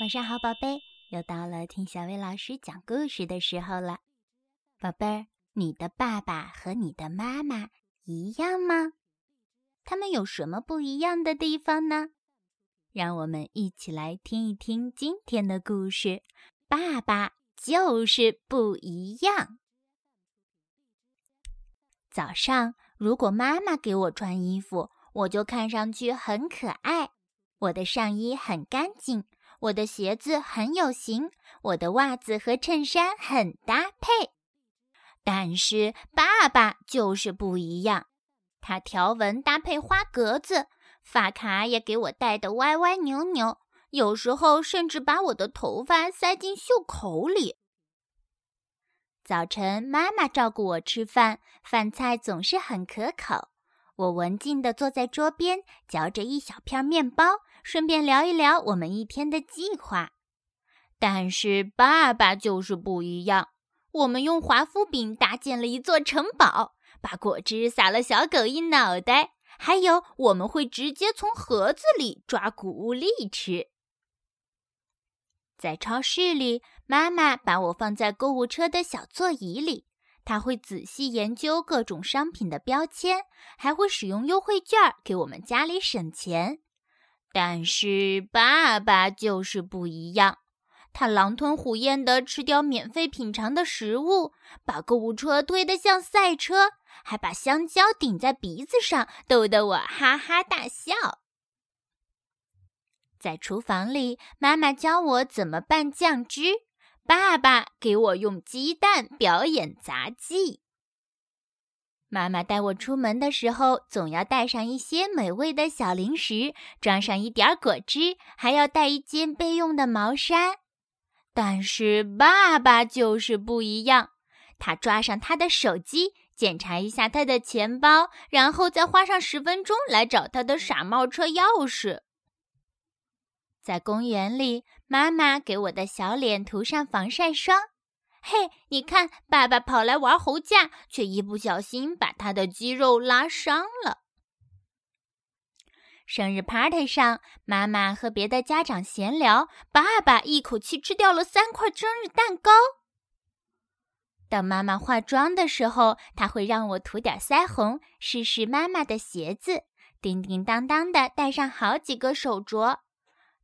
晚上好，宝贝，又到了听小薇老师讲故事的时候了。宝贝儿，你的爸爸和你的妈妈一样吗？他们有什么不一样的地方呢？让我们一起来听一听今天的故事。爸爸就是不一样。早上，如果妈妈给我穿衣服，我就看上去很可爱。我的上衣很干净。我的鞋子很有型，我的袜子和衬衫很搭配，但是爸爸就是不一样。他条纹搭配花格子，发卡也给我戴得歪歪扭扭，有时候甚至把我的头发塞进袖口里。早晨，妈妈照顾我吃饭，饭菜总是很可口。我文静地坐在桌边，嚼着一小片面包，顺便聊一聊我们一天的计划。但是爸爸就是不一样。我们用华夫饼搭建了一座城堡，把果汁洒了小狗一脑袋，还有我们会直接从盒子里抓谷物粒吃。在超市里，妈妈把我放在购物车的小座椅里。他会仔细研究各种商品的标签，还会使用优惠券给我们家里省钱。但是爸爸就是不一样，他狼吞虎咽地吃掉免费品尝的食物，把购物车推得像赛车，还把香蕉顶在鼻子上，逗得我哈哈大笑。在厨房里，妈妈教我怎么拌酱汁。爸爸给我用鸡蛋表演杂技。妈妈带我出门的时候，总要带上一些美味的小零食，装上一点果汁，还要带一件备用的毛衫。但是爸爸就是不一样，他抓上他的手机，检查一下他的钱包，然后再花上十分钟来找他的傻帽车钥匙。在公园里，妈妈给我的小脸涂上防晒霜。嘿，你看，爸爸跑来玩猴架，却一不小心把他的肌肉拉伤了。生日 party 上，妈妈和别的家长闲聊，爸爸一口气吃掉了三块生日蛋糕。当妈妈化妆的时候，她会让我涂点腮红，试试妈妈的鞋子，叮叮当当的戴上好几个手镯。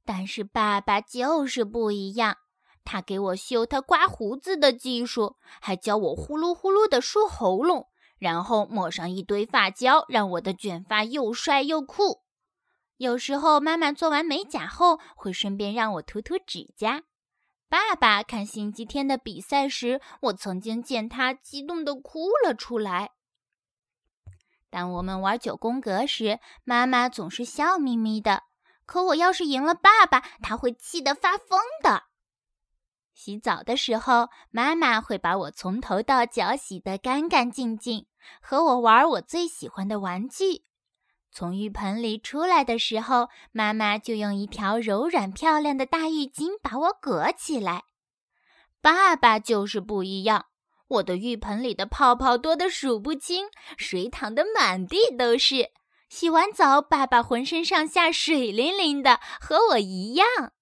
但是爸爸就是不一样，他给我秀他刮胡子的技术，还教我呼噜呼噜的梳喉咙，然后抹上一堆发胶，让我的卷发又帅又酷。有时候妈妈做完美甲后，会顺便让我涂涂指甲。爸爸看星期天的比赛时，我曾经见他激动的哭了出来。当我们玩九宫格时，妈妈总是笑眯眯的。可我要是赢了爸爸，他会气得发疯的。洗澡的时候，妈妈会把我从头到脚洗得干干净净，和我玩我最喜欢的玩具。从浴盆里出来的时候，妈妈就用一条柔软漂亮的大浴巾把我裹起来。爸爸就是不一样，我的浴盆里的泡泡多得数不清，水淌得满地都是。洗完澡，爸爸浑身上下水灵灵的，和我一样。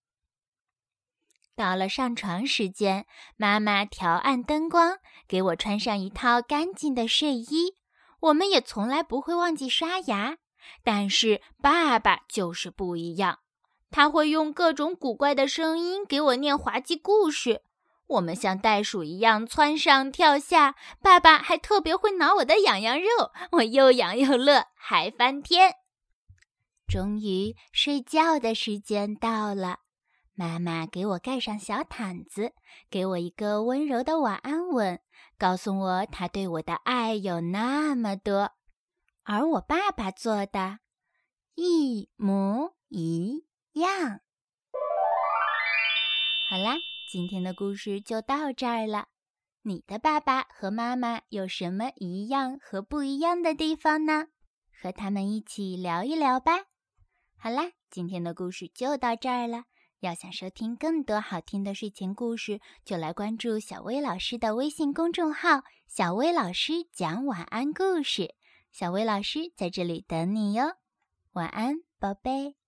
到了上床时间，妈妈调暗灯光，给我穿上一套干净的睡衣。我们也从来不会忘记刷牙，但是爸爸就是不一样，他会用各种古怪的声音给我念滑稽故事。我们像袋鼠一样窜上跳下，爸爸还特别会挠我的痒痒肉，我又痒又乐，还翻天。终于睡觉的时间到了，妈妈给我盖上小毯子，给我一个温柔的晚安吻，告诉我她对我的爱有那么多，而我爸爸做的一模一样。好啦。今天的故事就到这儿了。你的爸爸和妈妈有什么一样和不一样的地方呢？和他们一起聊一聊吧。好啦，今天的故事就到这儿了。要想收听更多好听的睡前故事，就来关注小薇老师的微信公众号“小薇老师讲晚安故事”。小薇老师在这里等你哟。晚安，宝贝。